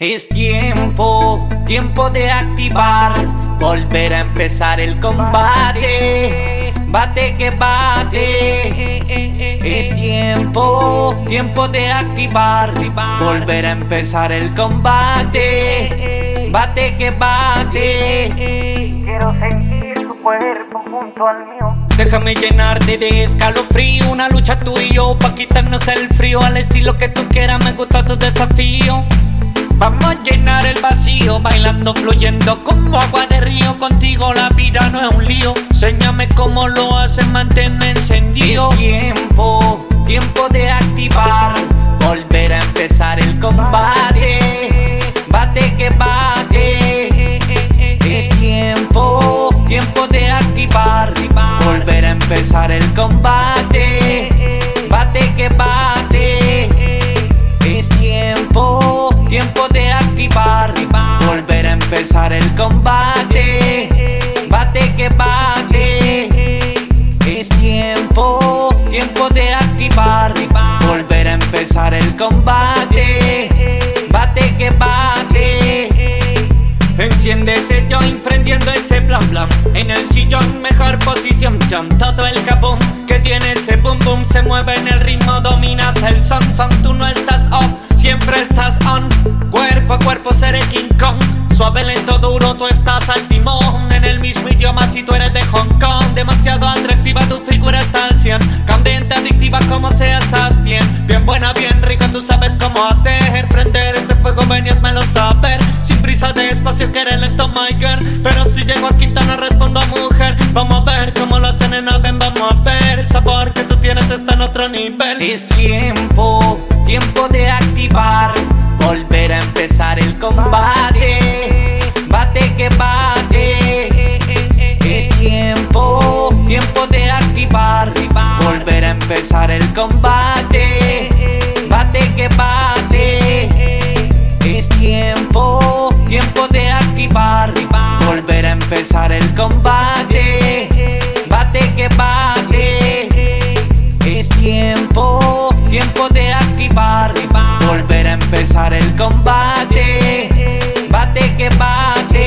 Es tiempo, tiempo de activar, volver a empezar el combate. Bate que bate. Es tiempo, tiempo de activar, volver a empezar el combate. Bate que bate. Quiero sentir cuerpo junto al mío. Déjame llenarte de escalofrío Una lucha tú y yo pa' quitarnos el frío Al estilo que tú quieras, me gusta tu desafío Vamos a llenar el vacío, bailando, fluyendo como agua de río. Contigo la vida no es un lío. Señame cómo lo haces, manténme encendido. Es tiempo, tiempo de activar, volver a empezar el combate. Bate que bate. Es tiempo, tiempo de activar, volver a empezar el combate. Bate que bate. Es tiempo, tiempo de activar, volver a empezar el combate. Bate que bate. Es tiempo, tiempo de activar, volver a empezar el combate. Bate que bate. Enciende ese joint prendiendo ese blam blam. En el sillón mejor posición jam Todo el cabum que tiene ese boom boom Se mueve en el ritmo, dominas el son. Son Tú no estás off, siempre estás on. Cuerpo a cuerpo seré King Kong. Suave, lento, duro, tú estás al timón. En el mismo idioma si tú eres de Hong Kong. Demasiado atractiva, tu figura está al 100 Candente, adictiva, como sea, estás bien. Bien buena, bien rica, tú sabes cómo hacer Prender ese fuego, lo saber. Sin prisa, despacio, que eres girl. Pero si llego a Quintana respondo a mujer. Vamos a ver cómo lo hacen en Alben, vamos a ver. El sabor que tú tienes está en otro nivel. Es tiempo, tiempo de activar. Volver a empezar el combate. Bate que bate. Es tiempo, tiempo de activar. Volver a empezar el combate. Bate que bate empezar el combate. Bate que bate. Es tiempo, tiempo de activar. Volver a empezar el combate. Bate que bate